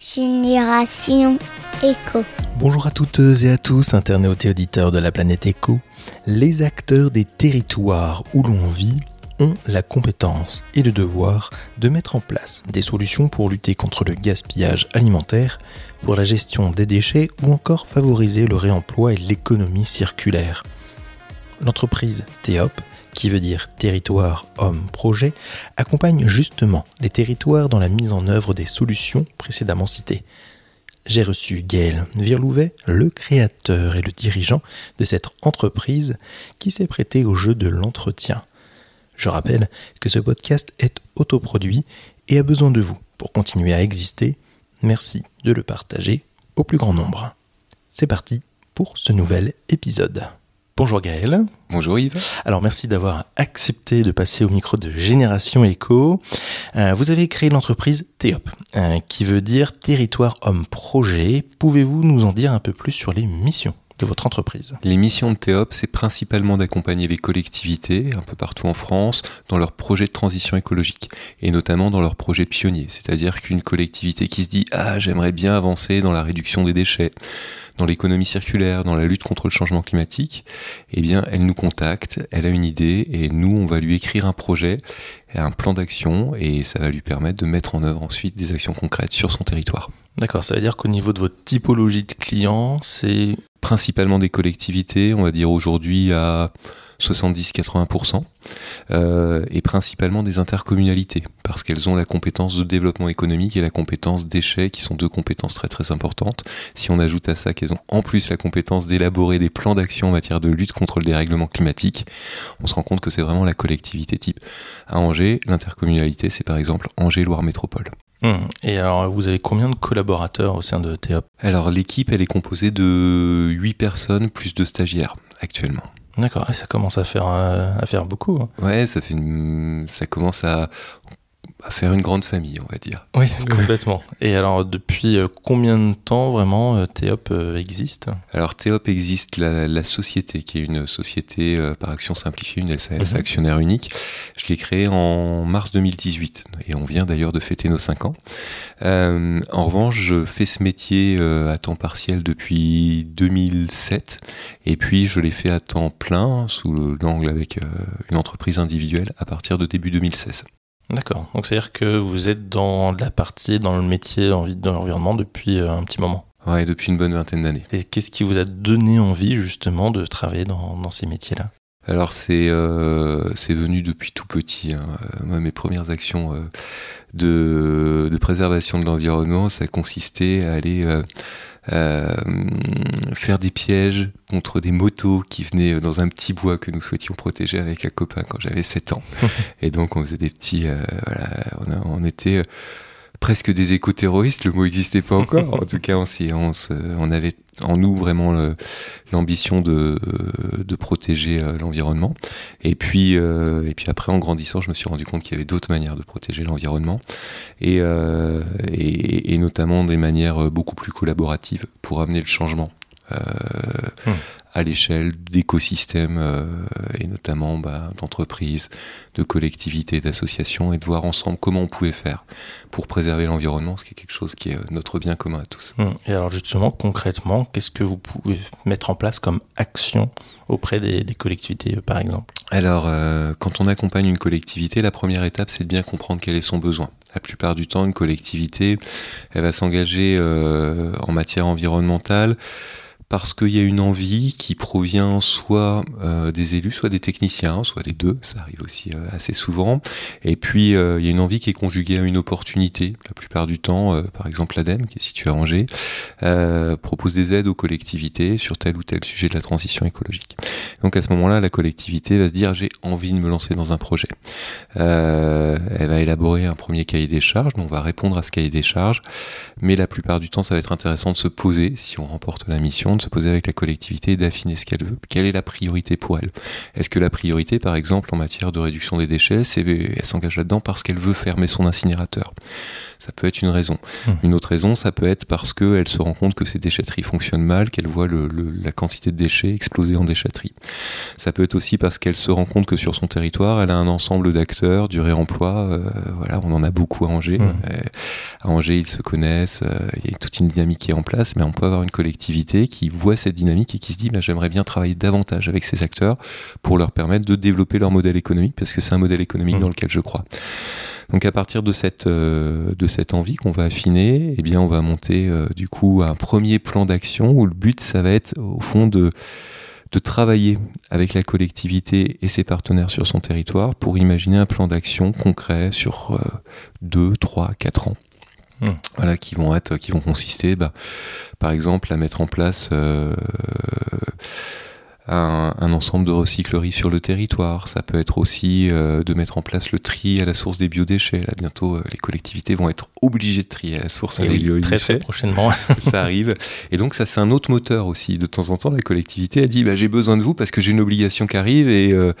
Génération Éco. Bonjour à toutes et à tous, internautes et auditeurs de la planète Éco. Les acteurs des territoires où l'on vit ont la compétence et le devoir de mettre en place des solutions pour lutter contre le gaspillage alimentaire, pour la gestion des déchets ou encore favoriser le réemploi et l'économie circulaire. L'entreprise TEOP qui veut dire territoire, homme, projet, accompagne justement les territoires dans la mise en œuvre des solutions précédemment citées. J'ai reçu Gaël Virlouvet, le créateur et le dirigeant de cette entreprise qui s'est prêté au jeu de l'entretien. Je rappelle que ce podcast est autoproduit et a besoin de vous pour continuer à exister. Merci de le partager au plus grand nombre. C'est parti pour ce nouvel épisode. Bonjour Gaël. Bonjour Yves. Alors merci d'avoir accepté de passer au micro de Génération Eco. Euh, vous avez créé l'entreprise TEOP, euh, qui veut dire Territoire Homme Projet. Pouvez-vous nous en dire un peu plus sur les missions de votre entreprise? Les missions de TEOP, c'est principalement d'accompagner les collectivités un peu partout en France dans leurs projets de transition écologique et notamment dans leurs projets pionniers. C'est-à-dire qu'une collectivité qui se dit Ah, j'aimerais bien avancer dans la réduction des déchets, dans l'économie circulaire, dans la lutte contre le changement climatique, eh bien, elle nous contacte, elle a une idée et nous, on va lui écrire un projet, un plan d'action et ça va lui permettre de mettre en œuvre ensuite des actions concrètes sur son territoire. D'accord, ça veut dire qu'au niveau de votre typologie de clients, c'est principalement des collectivités, on va dire aujourd'hui à 70-80%, euh, et principalement des intercommunalités, parce qu'elles ont la compétence de développement économique et la compétence déchets, qui sont deux compétences très très importantes. Si on ajoute à ça qu'elles ont en plus la compétence d'élaborer des plans d'action en matière de lutte contre le dérèglement climatique, on se rend compte que c'est vraiment la collectivité type. À Angers, l'intercommunalité, c'est par exemple Angers-Loire Métropole. Hum. Et alors, vous avez combien de collaborateurs au sein de TEOP Alors, l'équipe, elle est composée de 8 personnes plus de stagiaires actuellement. D'accord, ça commence à faire, euh, à faire beaucoup. Hein. Ouais, ça, fait ça commence à à faire une grande famille, on va dire. Oui, complètement. Et alors, depuis euh, combien de temps vraiment euh, Théop euh, existe? Alors, Théop existe la, société, qui est une société par action simplifiée, une SAS, mhm. actionnaire unique. Je l'ai créée en mars 2018 et on vient d'ailleurs de fêter nos 5 ans. en revanche, je fais ce métier à temps partiel depuis 2007 et puis je l'ai fait à temps plein sous l'angle avec une entreprise individuelle à partir de début 2016. D'accord. Donc c'est-à-dire que vous êtes dans la partie, dans le métier envie de l'environnement depuis euh, un petit moment. Ouais, depuis une bonne vingtaine d'années. Et qu'est-ce qui vous a donné envie justement de travailler dans, ces métiers-là? Alors c'est euh, c'est venu depuis tout petit. Hein. Moi, mes premières actions euh, de, de, préservation de l'environnement, ça consistait à aller euh, faire des pièges contre des motos qui venaient dans un petit bois que nous souhaitions protéger avec un copain quand j'avais 7 ans. et donc on faisait des petits... Euh, voilà, on, était presque des éco-terroristes, le mot n'existait pas encore. en tout cas, on, on, on avait en nous vraiment l'ambition de, de, protéger euh, l'environnement. Et puis, euh, et puis après, en grandissant, je me suis rendu compte qu'il y avait d'autres manières de protéger l'environnement, et, euh, et, et, notamment des manières beaucoup plus collaboratives pour amener le changement. Hmm à l'échelle d'écosystèmes euh, et notamment bah, d'entreprises, de collectivités, d'associations et de voir ensemble comment on pouvait faire pour préserver l'environnement, ce qui est quelque chose qui est euh, notre bien commun à tous. Hum. Et alors justement, concrètement, qu'est-ce que vous pouvez mettre en place comme action auprès des, collectivités, euh, par exemple? Alors, quand on accompagne une collectivité, la première étape, c'est de bien comprendre quel est son besoin. La plupart du temps, une collectivité, elle va s'engager en matière environnementale parce qu'il y a une envie qui provient soit euh, des élus, soit des techniciens, soit des deux, ça arrive aussi euh, assez souvent. Et puis euh, il y a une envie qui est conjuguée à une opportunité. La plupart du temps, par exemple l'ADEME, qui est située à Angers, propose des aides aux collectivités sur tel ou tel sujet de la transition écologique. Donc à ce moment-là, la collectivité va se dire j'ai envie de me lancer dans un projet. elle va élaborer un premier cahier des charges, donc on va répondre à ce cahier des charges, mais la plupart du temps, ça va être intéressant de se poser, si on remporte la mission, de se poser avec la collectivité et d'affiner ce qu'elle veut. Quelle est la priorité pour elle? Est-ce que la priorité, par exemple, en matière de réduction des déchets, c'est, elle s'engage là-dedans parce qu'elle veut fermer son incinérateur? Ça peut être une raison. Hmm. Une autre raison, ça peut être parce qu'elle se rend compte que ces déchetteries fonctionnent mal, qu'elle voit le- le- la quantité de déchets exploser en déchetterie. Ça peut être aussi parce qu'elle se rend compte que sur son territoire, elle a un ensemble d'acteurs du réemploi. euh, voilà, on en a beaucoup à Angers. Hmm. Euh, à Angers, ils se connaissent, euh, il y a toute une dynamique qui est en place, mais on peut avoir une collectivité qui voit cette dynamique et qui se dit bah, j'aimerais bien travailler davantage avec ces acteurs pour leur permettre de développer leur modèle économique, parce que c'est un modèle économique Mhm. dans lequel je crois. Donc à partir de cette, euh, de cette envie qu'on va affiner, eh bien on va monter euh, du coup un premier plan d'action où le but ça va être au fond de de travailler avec la collectivité et ses partenaires sur son territoire pour imaginer un plan d'action concret sur 2, 3, 4 ans. Hmm. Voilà, qui vont être, qui vont consister, bah, par exemple, à mettre en place euh, un, un ensemble de recycleries sur le territoire. Ça peut être aussi euh, de mettre en place le tri à la source des biodéchets. Là, bientôt, euh, les collectivités vont être obligées de trier à la source les oui, très biodéchets très prochainement. ça arrive. Et donc ça c'est un autre moteur aussi. De temps en temps, la collectivité a dit bah, j'ai besoin de vous parce que j'ai une obligation qui arrive et euh,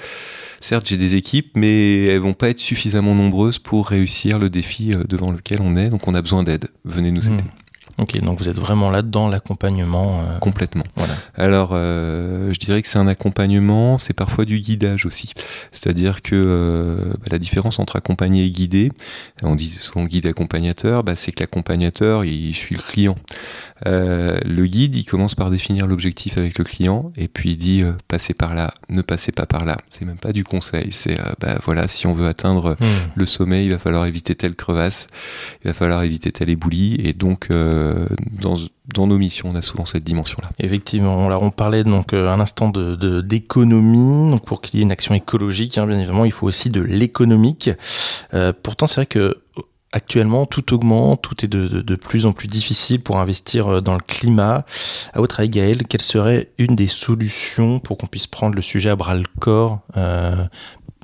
certes j'ai des équipes, mais elles vont pas être suffisamment nombreuses pour réussir le défi devant lequel on est. Donc on a besoin d'aide. Venez nous aider. Hmm. Ok, donc vous êtes vraiment là dans l'accompagnement. euh, Complètement. voilà. Alors, euh, je dirais que c'est un accompagnement, c'est parfois du guidage aussi. C'est-à-dire que euh, bah, la différence entre accompagner et guider, on dit souvent guide accompagnateur, bah, c'est que l'accompagnateur, il suit le client. Le guide, il commence par définir l'objectif avec le client et puis il dit passez par là, ne passez pas par là. C'est même pas du conseil, c'est bah, voilà, si on veut atteindre Hmm. le sommet, il va falloir éviter telle crevasse, il va falloir éviter tel éboulis. Et donc, dans, dans nos missions, on a souvent cette dimension-là. Effectivement, là on parlait donc euh, un instant de de- d'économie, pour qu'il y ait une action écologique, hein, bien évidemment, il faut aussi de l'économique. Euh, pourtant, c'est vrai que actuellement tout augmente, tout est de, de- plus en plus difficile pour investir euh, dans le climat. À votre avis, Gaël, quelle serait une des solutions pour qu'on puisse prendre le sujet à bras le corps, euh,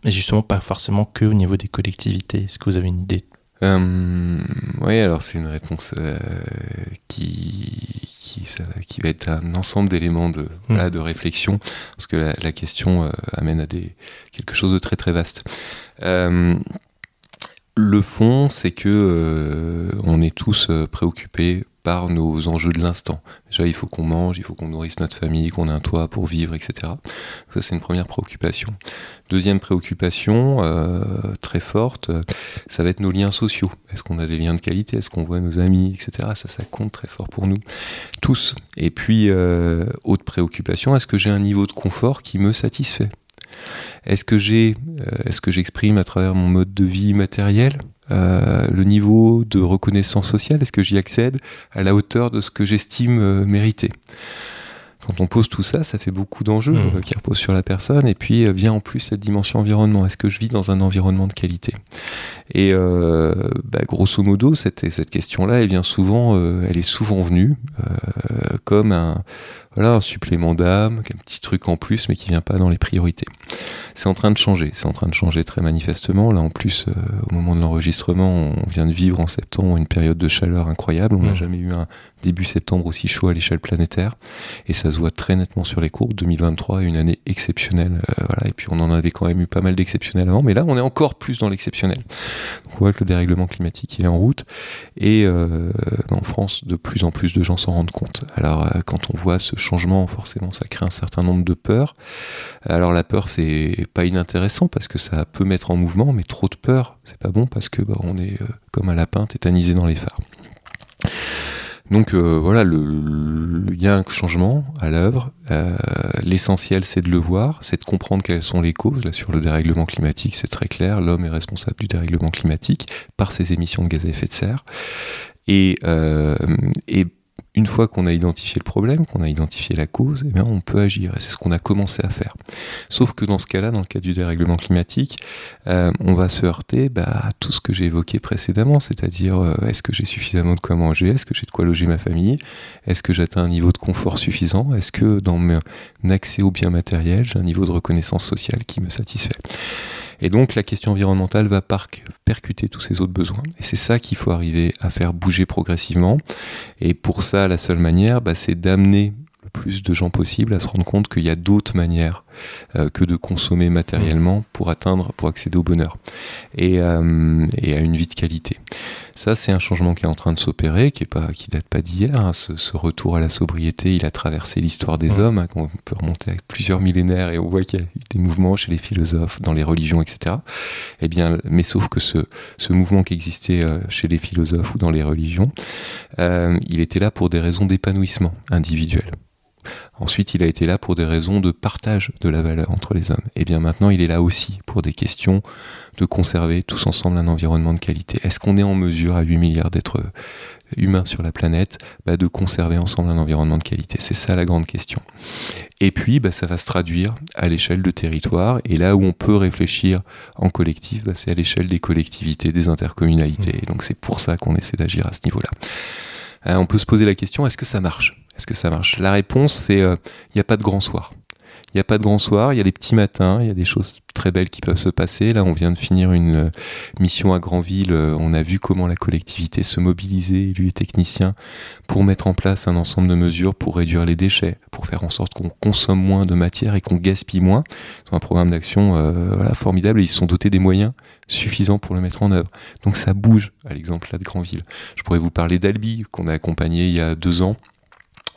mais justement pas forcément que au niveau des collectivités? Est-ce que vous avez une idée Euh, oui, alors c'est une réponse euh, qui, qui, ça va- qui va être un ensemble d'éléments de, voilà, de réflexion, parce que la, la question euh, amène à des, quelque chose de très très vaste. Euh, le fond, c'est que on est tous préoccupés par nos enjeux de l'instant. Déjà, il faut qu'on mange, il faut qu'on nourrisse notre famille, qu'on ait un toit pour vivre, etc. Ça, c'est une première préoccupation. Deuxième préoccupation, euh, très forte, euh, ça va être nos liens sociaux. Est-ce qu'on a des liens de qualité? Est-ce qu'on voit nos amis, etc. Ça, ça compte très fort pour nous, tous. Et puis, euh, autre préoccupation, est-ce que j'ai un niveau de confort qui me satisfait? Est-ce que j'ai, euh, est-ce que j'exprime à travers mon mode de vie matériel? Euh, le niveau de reconnaissance sociale Est-ce que j'y accède à la hauteur de ce que j'estime euh, mériter? Quand on pose tout ça, ça fait beaucoup d'enjeux Mmh. euh, qui reposent sur la personne. Et puis euh, vient en plus cette dimension environnement. Est-ce que je vis dans un environnement de qualité? Et euh, bah, grosso modo, cette, cette question-là, elle vient souvent, euh, elle est souvent venue euh, comme un, voilà, un supplément d'âme, un petit truc en plus, mais qui vient pas dans les priorités. C'est en train de changer. C'est en train de changer très manifestement. Là, en plus, euh, au moment de l'enregistrement, on vient de vivre en septembre une période de chaleur incroyable. On n'a Mmh. jamais eu un début septembre aussi chaud à l'échelle planétaire. Et ça se voit très nettement sur les courbes. 2023 est une année exceptionnelle. euh, voilà. Et puis on en avait quand même eu pas mal d'exceptionnels avant, mais là on est encore plus dans l'exceptionnel. Donc on voit que le dérèglement climatique il est en route. Et euh, en France, de plus en plus de gens s'en rendent compte. Alors quand on voit ce changement, forcément ça crée un certain nombre de peurs. Alors la peur c'est pas inintéressant parce que ça peut mettre en mouvement, mais trop de peur c'est pas bon parce que bah, on est euh, comme un lapin tétanisé dans les phares. Donc euh, voilà, il y a un changement à l'œuvre. Euh, L'essentiel, c'est de le voir, c'est de comprendre quelles sont les causes. Là, sur le dérèglement climatique, c'est très clair. L'homme est responsable du dérèglement climatique par ses émissions de gaz à effet de serre. Et, et une fois qu'on a identifié le problème, qu'on a identifié la cause, eh bien, on peut agir. Et c'est ce qu'on a commencé à faire. Sauf que dans ce cas-là, dans le cas du dérèglement climatique, euh, on va se heurter bah, à tout ce que j'ai évoqué précédemment, c'est-à-dire euh, est-ce que j'ai suffisamment de quoi manger, est-ce que j'ai de quoi loger ma famille, est-ce que j'atteins un niveau de confort suffisant, est-ce que dans mon accès aux biens matériels, j'ai un niveau de reconnaissance sociale qui me satisfait? Et donc la question environnementale va percuter tous ces autres besoins. Et c'est ça qu'il faut arriver à faire bouger progressivement. Et pour ça, la seule manière, bah, c'est d'amener plus de gens possible à se rendre compte qu'il y a d'autres manières euh, que de consommer matériellement pour atteindre, pour accéder au bonheur et, euh, et à une vie de qualité. Ça, c'est un changement qui est en train de s'opérer, qui est pas, qui date pas d'hier. Hein. Ce, retour à la sobriété, il a traversé l'histoire des hommes, hein, qu'on peut remonter à plusieurs millénaires, et on voit qu'il y a eu des mouvements chez les philosophes, dans les religions, etc. Eh bien, mais sauf que ce, ce mouvement qui existait euh, chez les philosophes ou dans les religions, il était là pour des raisons d'épanouissement individuel. Ensuite, il a été là pour des raisons de partage de la valeur entre les hommes. Et bien maintenant, il est là aussi pour des questions de conserver tous ensemble un environnement de qualité. Est-ce qu'on est en mesure, à 8 milliards d'êtres humains sur la planète, bah, de conserver ensemble un environnement de qualité? C'est ça la grande question. Et puis, bah, ça va se traduire à l'échelle de territoire. Et là où on peut réfléchir en collectif, bah, c'est à l'échelle des collectivités, des intercommunalités. Mmh. Et donc c'est pour ça qu'on essaie d'agir à ce niveau-là. Euh, on peut se poser la question, est-ce que ça marche? Est-ce que ça marche? La réponse, c'est il euh, n'y a pas de grand soir. Il n'y a pas de grand soir, il y a des petits matins, il y a des choses très belles qui peuvent se passer. Là, on vient de finir une euh, mission à Granville. Euh, on a vu comment la collectivité se mobilisait, lui les techniciens, pour mettre en place un ensemble de mesures pour réduire les déchets, pour faire en sorte qu'on consomme moins de matière et qu'on gaspille moins. C'est un programme d'action formidable et ils se sont dotés des moyens suffisants pour le mettre en œuvre. Donc ça bouge, à l'exemple là de Granville. Je pourrais vous parler d'Albi, qu'on a accompagné il y a deux ans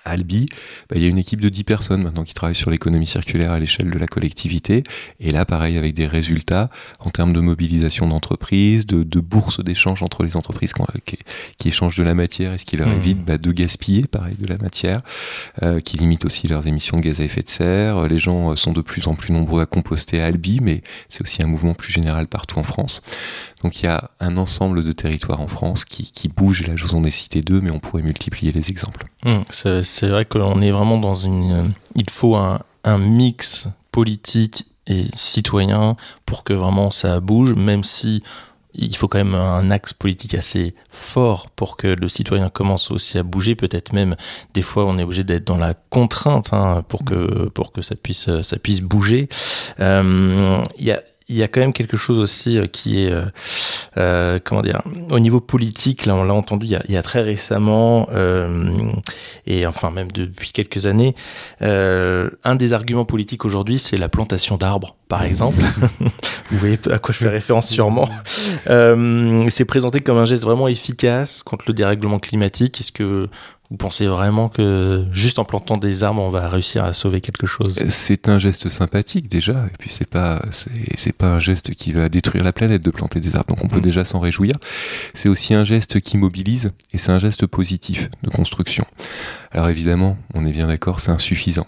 Albi, bah, il y a une équipe de 10 personnes maintenant qui travaillent sur l'économie circulaire à l'échelle de la collectivité. Et là, pareil, avec des résultats en termes de mobilisation d'entreprises, de, de bourses d'échange entre les entreprises qui, qui, échangent de la matière et ce qui leur mmh. évite bah, de gaspiller, pareil, de la matière, euh, qui limite aussi leurs émissions de gaz à effet de serre. Les gens euh, sont de plus en plus nombreux à composter à Albi, mais c'est aussi un mouvement plus général partout en France. Donc il y a un ensemble de territoires en France qui, qui bougent, et là je vous en ai cité deux, mais on pourrait multiplier les exemples. Mmh, c'est vrai qu'on est vraiment dans une... Euh, il faut un, un mix politique et citoyen pour que vraiment ça bouge, même si il faut quand même un axe politique assez fort pour que le citoyen commence aussi à bouger. Peut-être même des fois on est obligé d'être dans la contrainte hein, pour que pour que ça puisse ça puisse bouger. Euh, il y a il y a quand même quelque chose aussi euh, qui est, euh, euh, comment dire, au niveau politique, là on l'a entendu il y, a, il y a, très récemment, euh, et enfin même depuis quelques années, euh, un des arguments politiques aujourd'hui c'est la plantation d'arbres, par exemple. Vous voyez à quoi je fais référence sûrement. c'est présenté comme un geste vraiment efficace contre le dérèglement climatique. Est-ce que vous pensez vraiment que juste en plantant des arbres, on va réussir à sauver quelque chose? C'est un geste sympathique déjà, et puis c'est pas c'est pas un geste qui va détruire la planète de planter des arbres, donc on peut mm. déjà s'en réjouir. C'est aussi un geste qui mobilise, et c'est un geste positif de construction. Alors évidemment, on est bien d'accord, c'est insuffisant.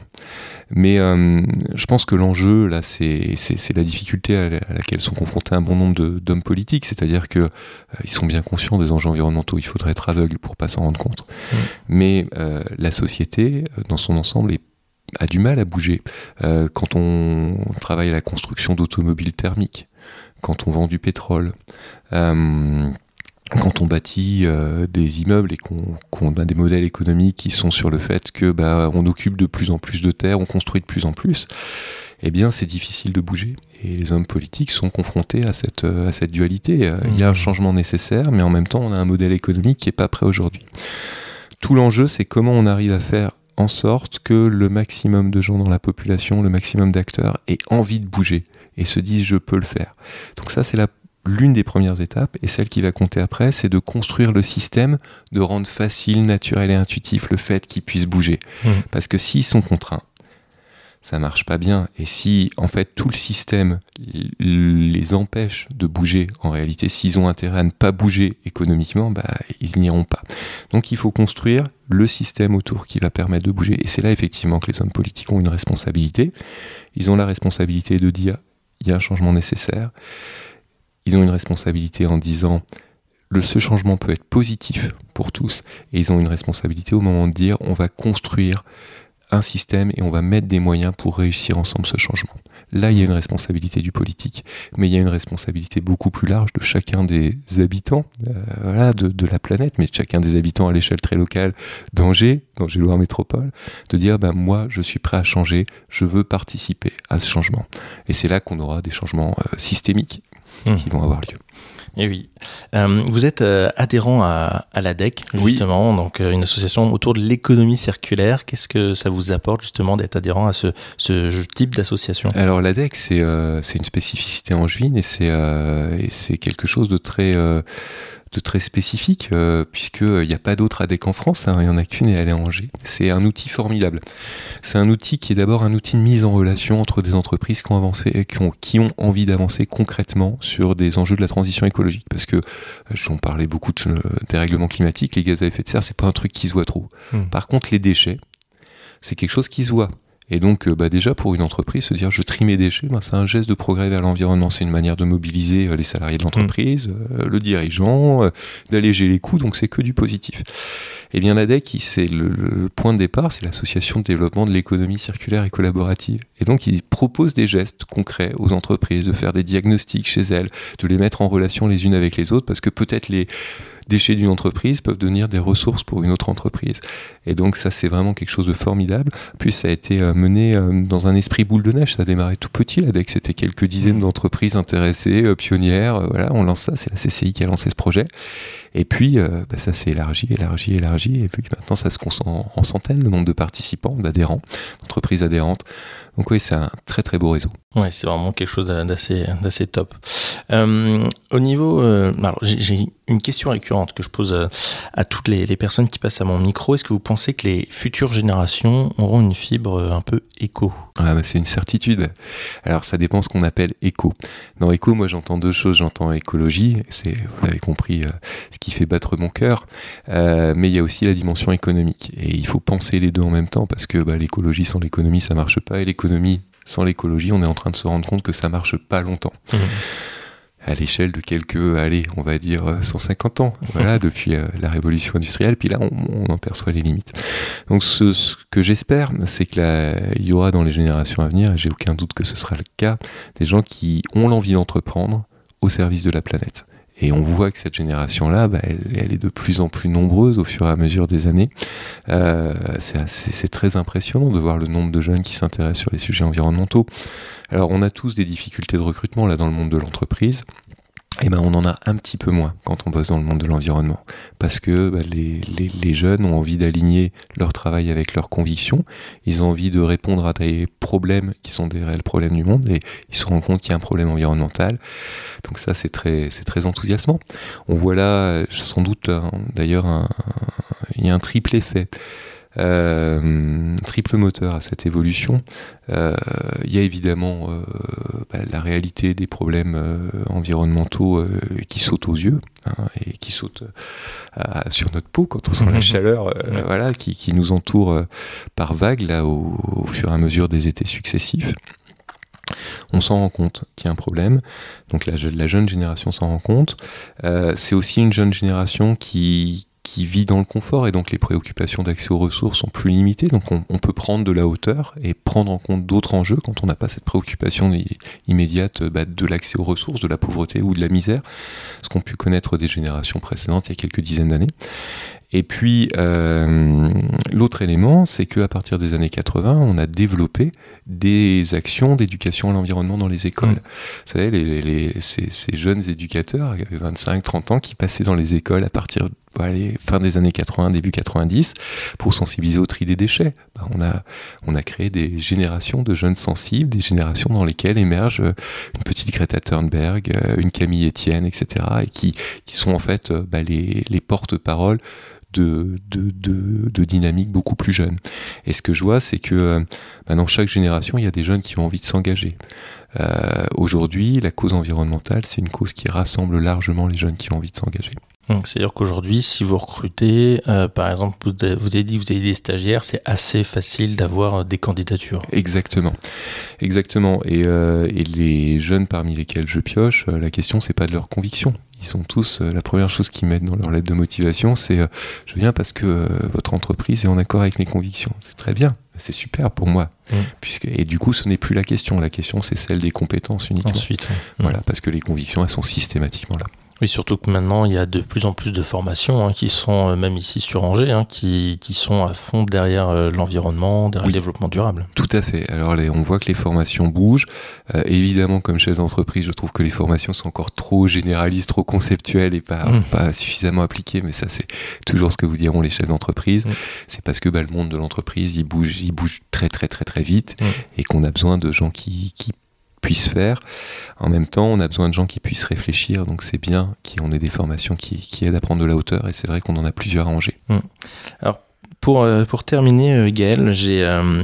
Mais euh, je pense que l'enjeu, là, c'est la difficulté à, laquelle sont confrontés un bon nombre d'hommes politiques, c'est-à-dire qu'ils euh, sont bien conscients des enjeux environnementaux, il faudrait être aveugle pour pas s'en rendre compte. Mmh. Mais euh, la société, dans son ensemble, a du mal à bouger. quand on travaille à la construction d'automobiles thermiques, quand on vend du pétrole, quand on bâtit euh, des immeubles et qu'on a des modèles économiques qui sont sur le fait que bah, on occupe de plus en plus de terres, on construit de plus en plus, eh bien c'est difficile de bouger. Et les hommes politiques sont confrontés à cette, à cette dualité. Euh, il y a un mmh. changement nécessaire, mais en même temps on a un modèle économique qui n'est pas prêt aujourd'hui. Tout l'enjeu, c'est comment on arrive à faire en sorte que le maximum de gens dans la population, le maximum d'acteurs aient envie de bouger et se disent je peux le faire. Donc ça c'est la l'une des premières étapes, et celle qui va compter après, c'est de construire le système, de rendre facile, naturel et intuitif le fait qu'ils puissent bouger. Mmh. Parce que s'ils sont contraints, ça marche pas bien. Et si, en fait, tout le système les empêche de bouger, en réalité, s'ils ont intérêt à ne pas bouger économiquement, bah, ils n'iront pas. Donc il faut construire le système autour qui va permettre de bouger. Et c'est là, effectivement, que les hommes politiques ont une responsabilité. Ils ont la responsabilité de dire, il y a un changement nécessaire ils ont une responsabilité en disant le, ce changement peut être positif pour tous, et ils ont une responsabilité au moment de dire on va construire un système et on va mettre des moyens pour réussir ensemble ce changement. Là, il y a une responsabilité du politique, mais il y a une responsabilité beaucoup plus large de chacun des habitants euh, de, la planète, mais de chacun des habitants à l'échelle très locale d'Angers, d'Angers-Loire Métropole, de dire ben, moi, je suis prêt à changer, je veux participer à ce changement. Et c'est là qu'on aura des changements euh, systémiques mmh. qui vont avoir lieu. Et eh oui. Euh, vous êtes euh, adhérent à, à l'ADEC, justement, donc euh, une association autour de l'économie circulaire. Qu'est-ce que ça vous apporte, justement, d'être adhérent à ce, ce type d'association? Alors, l'ADEC, c'est c'est une spécificité angevine et c'est quelque chose de très de très spécifique, euh, puisqu'il n'y a pas d'autre ADEC en France, hein, il n'y en a qu'une et elle est à Angers. C'est un outil formidable. C'est un outil qui est d'abord un outil de mise en relation entre des entreprises qui ont, avancé, qui ont, qui ont envie d'avancer concrètement sur des enjeux de la transition écologique. Parce que, j'en parlais beaucoup de, des règlements climatiques, les gaz à effet de serre, c'est pas un truc qui se voit trop. Hmm. Par contre, les déchets, c'est quelque chose qui se voit. Et donc, euh, bah déjà, pour une entreprise, se dire je trie mes déchets, bah, c'est un geste de progrès vers l'environnement. C'est une manière de mobiliser euh, les salariés de l'entreprise, mmh. euh, le dirigeant, d'alléger les coûts, donc c'est que du positif. Et eh bien, l'ADEC, c'est le, point de départ, c'est l'association de développement de l'économie circulaire et collaborative. Et donc, il propose des gestes concrets aux entreprises, de faire des diagnostics chez elles, de les mettre en relation les unes avec les autres, parce que peut-être les déchets d'une entreprise peuvent devenir des ressources pour une autre entreprise. Et donc ça, c'est vraiment quelque chose de formidable. Puis ça a été euh, mené euh, dans un esprit boule de neige. Ça a démarré tout petit avec c'était quelques dizaines mmh. d'entreprises intéressées, euh, pionnières. Voilà, on lance ça. C'est la CCI qui a lancé ce projet. Et puis, bah, ça s'est élargi, élargi, élargi. Et puis maintenant, ça se concentre en centaines, le nombre de participants, d'adhérents, d'entreprises adhérentes. Donc oui, c'est un très très beau réseau. Ouais, c'est vraiment quelque chose d'assez d'assez top. Euh, au niveau, euh, alors j'ai une question récurrente que je pose euh, à, toutes les, les, personnes qui passent à mon micro. Est-ce que vous pensez que les futures générations auront une fibre un peu éco? Ah, bah, C'est une certitude. Alors ça dépend ce qu'on appelle éco. Dans éco, moi j'entends deux choses. J'entends écologie, c'est vous avez compris ce qui fait battre mon cœur, mais il y a aussi la dimension économique. Et il faut penser les deux en même temps parce que bah, l'écologie sans l'économie ça marche pas et l'économie sans l'écologie, on est en train de se rendre compte que ça marche pas longtemps. Mmh. À l'échelle de quelques, allez, on va dire 150 ans, voilà, depuis euh, la révolution industrielle, puis là, on, en perçoit les limites. Donc, ce, que j'espère, c'est qu'il y aura dans les générations à venir, et j'ai aucun doute que ce sera le cas, des gens qui ont l'envie d'entreprendre au service de la planète. Et on voit que cette génération-là, bah, elle, est de plus en plus nombreuse au fur et à mesure des années. Euh, c'est très impressionnant de voir le nombre de jeunes qui s'intéressent sur les sujets environnementaux. Alors on a tous des difficultés de recrutement là dans le monde de l'entreprise eh ben, on en a un petit peu moins quand on bosse dans le monde de l'environnement. Parce que bah, les, les, les, jeunes ont envie d'aligner leur travail avec leurs convictions, ils ont envie de répondre à des problèmes qui sont des réels problèmes du monde, et ils se rendent compte qu'il y a un problème environnemental. Donc ça, c'est très, c'est très enthousiasmant. On voit là, sans doute, d'ailleurs, il y a un triple effet. Euh, triple moteur à cette évolution. Euh, il y a évidemment euh, bah, la réalité des problèmes environnementaux qui sautent aux yeux hein, et qui sautent sur notre peau quand on sent la chaleur voilà, qui, qui, nous entoure par vagues là, au, au, fur et à mesure des étés successifs. On s'en rend compte qu'il y a un problème, donc la, la jeune génération s'en rend compte. c'est aussi une jeune génération qui, qui vit dans le confort et donc les préoccupations d'accès aux ressources sont plus limitées. Donc on, peut prendre de la hauteur et prendre en compte d'autres enjeux quand on n'a pas cette préoccupation immédiate bah, de l'accès aux ressources, de la pauvreté ou de la misère, ce qu'ont pu connaître des générations précédentes il y a quelques dizaines d'années. Et puis, euh, l'autre élément, c'est qu'à partir des années 80, on a développé des actions d'éducation à l'environnement dans les écoles. Mmh. Vous savez, les, ces, jeunes éducateurs, 25-30 ans, qui passaient dans les écoles à partir de fin des années 80, début 90, pour sensibiliser au tri des déchets. Bah, on, a, on a créé des générations de jeunes sensibles, des générations dans lesquelles émergent euh, une petite Greta Thunberg, euh, une Camille Etienne, etc., et qui, qui sont en fait bah, les, les porte-paroles de, de, de, beaucoup plus jeune. Et ce que je vois, c'est que euh, bah, dans chaque génération, il y a des jeunes qui ont envie de s'engager. Euh, aujourd'hui, la cause environnementale, c'est une cause qui rassemble largement les jeunes qui ont envie de s'engager. C'est-à-dire qu'aujourd'hui, si vous recrutez, euh, par exemple, vous, avez dit que vous avez des stagiaires, c'est assez facile d'avoir des candidatures. Exactement, exactement. Et, et, les jeunes parmi lesquels je pioche, la question c'est pas de leur conviction, ils sont tous, euh, la première chose qu'ils mettent dans leur lettre de motivation, c'est euh, je viens parce que euh, votre entreprise est en accord avec mes convictions. C'est très bien, c'est super pour moi. Mmh. Puisque, et du coup, ce n'est plus la question. La question, c'est celle des compétences uniquement. Ensuite. Voilà, parce que les convictions, elles sont systématiquement là. Oui, surtout que maintenant, il y a de plus en plus de formations hein, qui sont, euh, même ici sur Angers, hein, qui, qui, sont à fond derrière euh, l'environnement, derrière le développement durable. Tout à fait. Alors, les, on voit que les formations bougent. Euh, évidemment, comme chef d'entreprise, je trouve que les formations sont encore trop généralistes, trop conceptuelles et pas, mmh. pas suffisamment appliquées. Mais ça, c'est toujours ce que vous diront les chefs d'entreprise. Mmh. C'est parce que bah, le monde de l'entreprise, il bouge, il bouge très, très, très, très vite mmh. et qu'on a besoin de gens qui, qui puissent faire. En même temps, on a besoin de gens qui puissent réfléchir, donc c'est bien qu'on ait des formations qui, qui, aident à prendre de la hauteur, et c'est vrai qu'on en a plusieurs à Angers. Mmh. Alors, pour, euh, pour terminer, euh, Gaël, j'ai euh,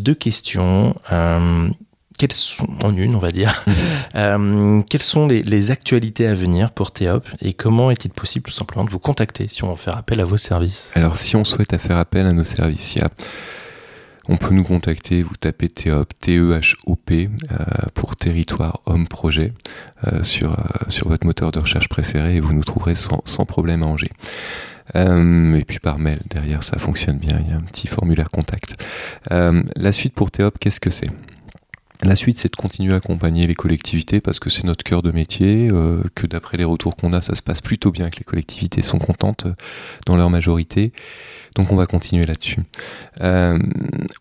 deux questions. quelles sont, en une, on va dire, mmh. quelles sont les, les, actualités à venir pour Théop et comment est-il possible tout simplement de vous contacter si on veut faire appel à vos services? Alors, si on souhaite faire appel à nos services, il y a on peut nous contacter, vous tapez TEHOP, T-E-H-O-P, euh, pour territoire homme projet euh, sur, euh, sur votre moteur de recherche préféré et vous nous trouverez sans, problème à Angers. et puis par mail, derrière ça fonctionne bien, il y a un petit formulaire contact. la suite pour TEHOP, qu'est-ce que c'est? La suite, c'est de continuer à accompagner les collectivités parce que c'est notre cœur de métier, que d'après les retours qu'on a, ça se passe plutôt bien, que les collectivités sont contentes dans leur majorité. Donc on va continuer là-dessus. Euh,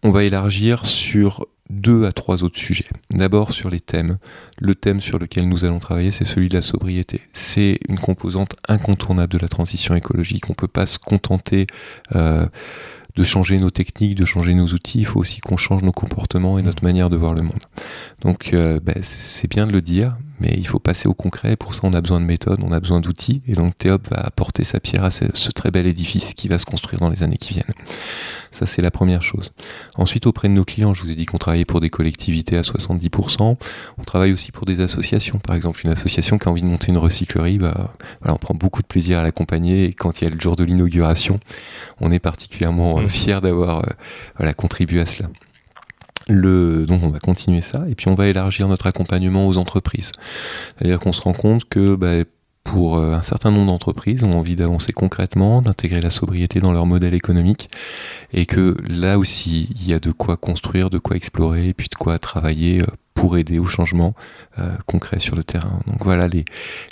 on va élargir sur deux à trois autres sujets. D'abord sur les thèmes. Le thème sur lequel nous allons travailler, c'est celui de la sobriété. C'est une composante incontournable de la transition écologique. On ne peut pas se contenter euh, de changer nos techniques, de changer nos outils. Il faut aussi qu'on change nos comportements et notre manière de voir le monde. Donc euh, ben, c'est bien de le dire, mais il faut passer au concret. Pour ça, on a besoin de méthodes, on a besoin d'outils. Et donc, Théop va apporter sa pierre à ce, très bel édifice qui va se construire dans les années qui viennent. Ça, c'est la première chose. Ensuite, auprès de nos clients, je vous ai dit qu'on travaillait pour des collectivités à 70%. On travaille aussi pour des associations. Par exemple, une association qui a envie de monter une recyclerie, bah, voilà, on prend beaucoup de plaisir à l'accompagner. Et quand il y a le jour de l'inauguration, on est particulièrement mmh. fiers d'avoir euh, voilà, contribué à cela. Donc on va continuer ça et puis on va élargir notre accompagnement aux entreprises. C'est-à-dire qu'on se rend compte que bah, pour euh, un certain nombre d'entreprises ont envie d'avancer concrètement, d'intégrer la sobriété dans leur modèle économique et que là aussi il y a de quoi construire, de quoi explorer et puis de quoi travailler euh, pour aider au changement euh, concret sur le terrain. Donc voilà les,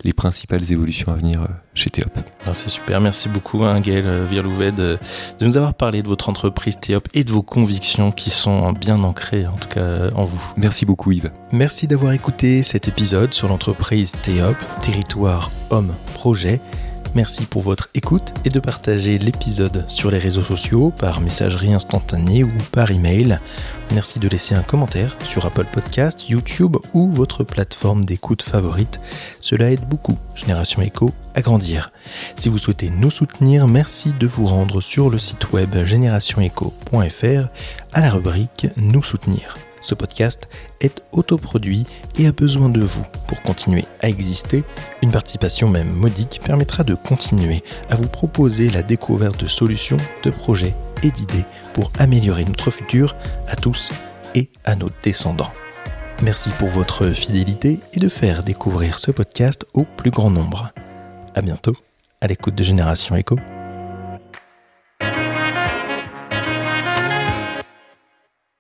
les principales évolutions à venir euh, chez Théop. C'est super, merci beaucoup hein, Gaël euh, Virlouvet de, de, nous avoir parlé de votre entreprise Théop et de vos convictions qui sont bien ancrées en tout cas en vous. Merci beaucoup Yves. Merci d'avoir écouté cet épisode sur l'entreprise Théop, territoire homme projet. Merci pour votre écoute et de partager l'épisode sur les réseaux sociaux, par messagerie instantanée ou par email. Merci de laisser un commentaire sur Apple Podcast, YouTube ou votre plateforme d'écoute favorite. Cela aide beaucoup Génération Echo à grandir. Si vous souhaitez nous soutenir, merci de vous rendre sur le site web générationecho.fr à la rubrique Nous soutenir. Ce podcast est autoproduit et a besoin de vous pour continuer à exister. Une participation même modique permettra de continuer à vous proposer la découverte de solutions, de projets et d'idées pour améliorer notre futur à tous et à nos descendants. Merci pour votre fidélité et de faire découvrir ce podcast au plus grand nombre. À bientôt à l'écoute de Génération Echo.